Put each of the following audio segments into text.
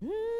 Mm.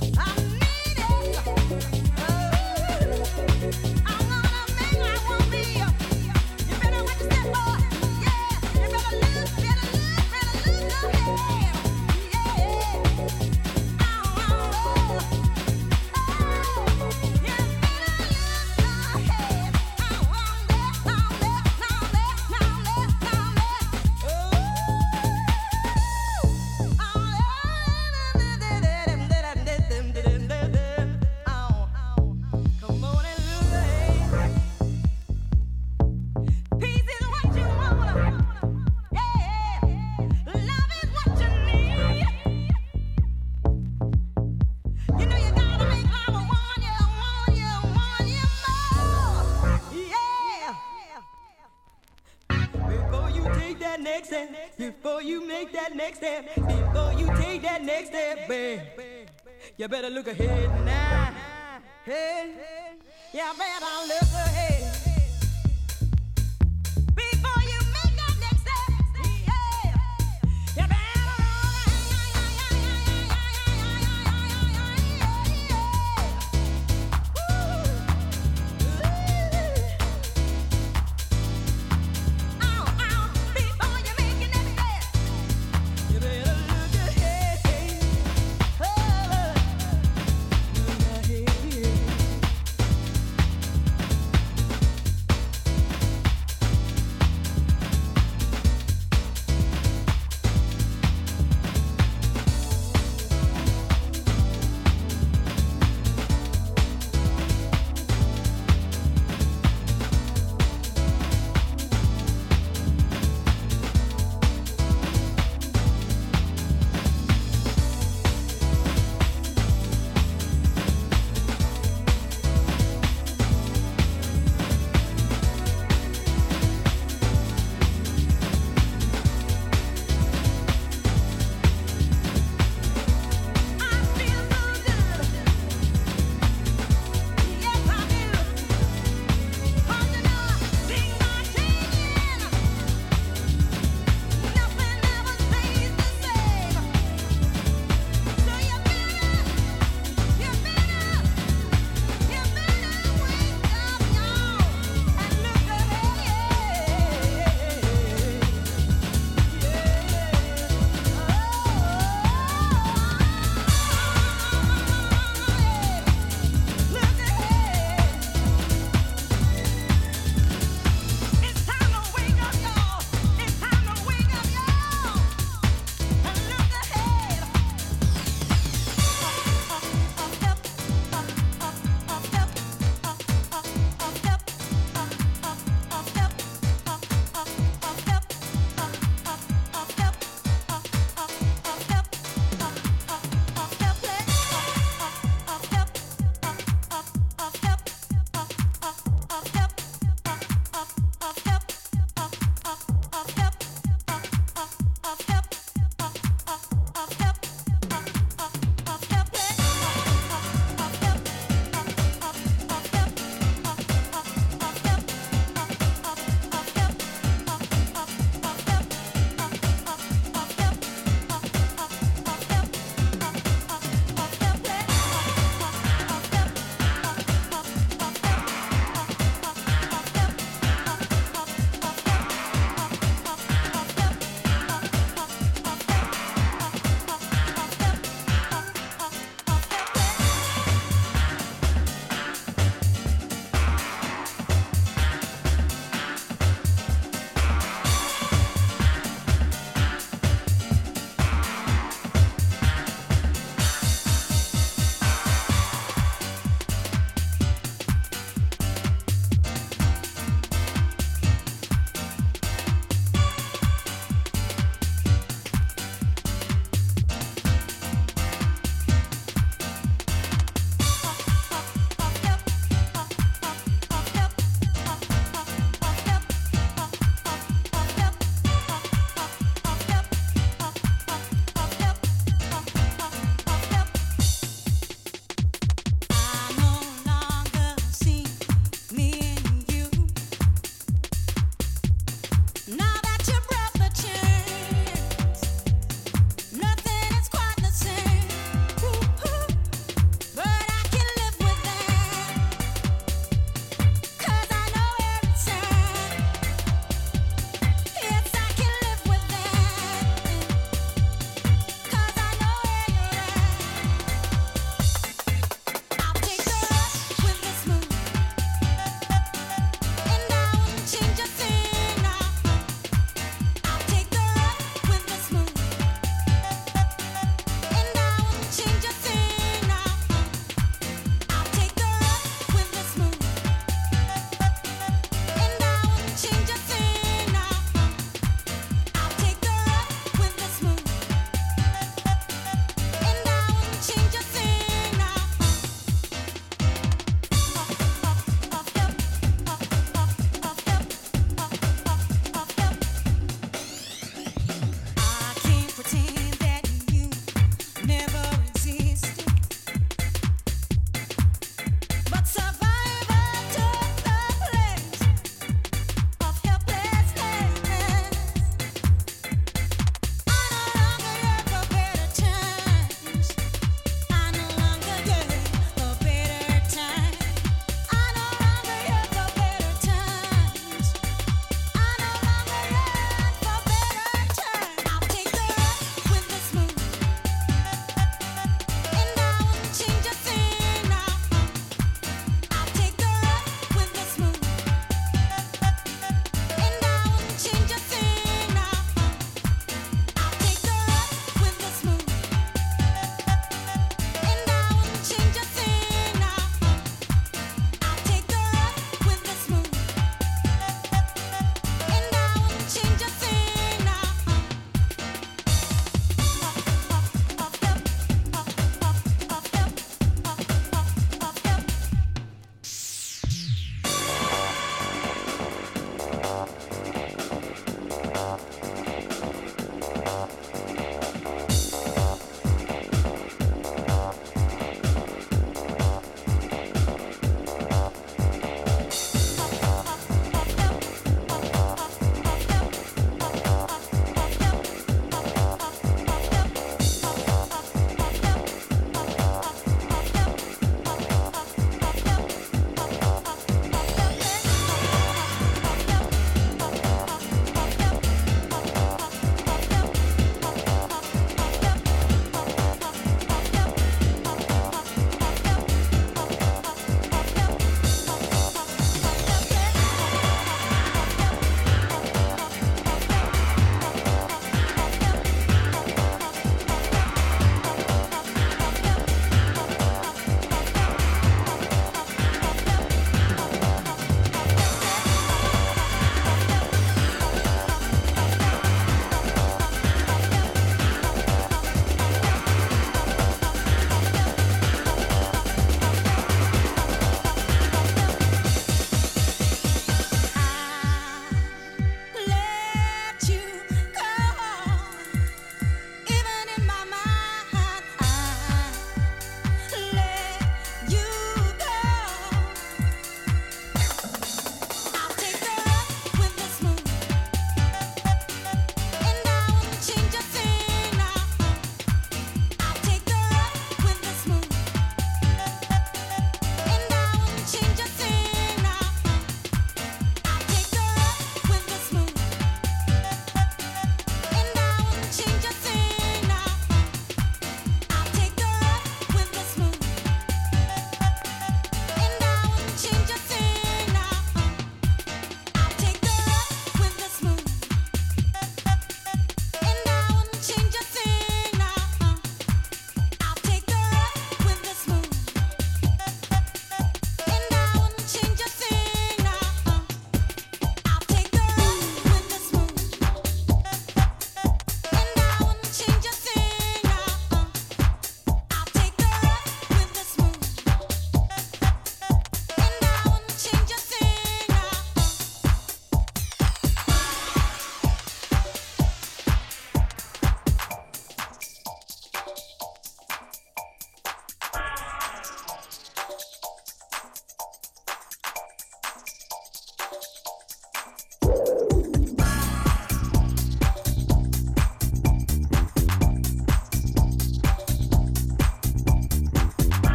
I'm next step, before you take that next step, babe, you better look ahead now. Hey, you better look ahead.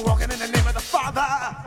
walking in the name of the Father.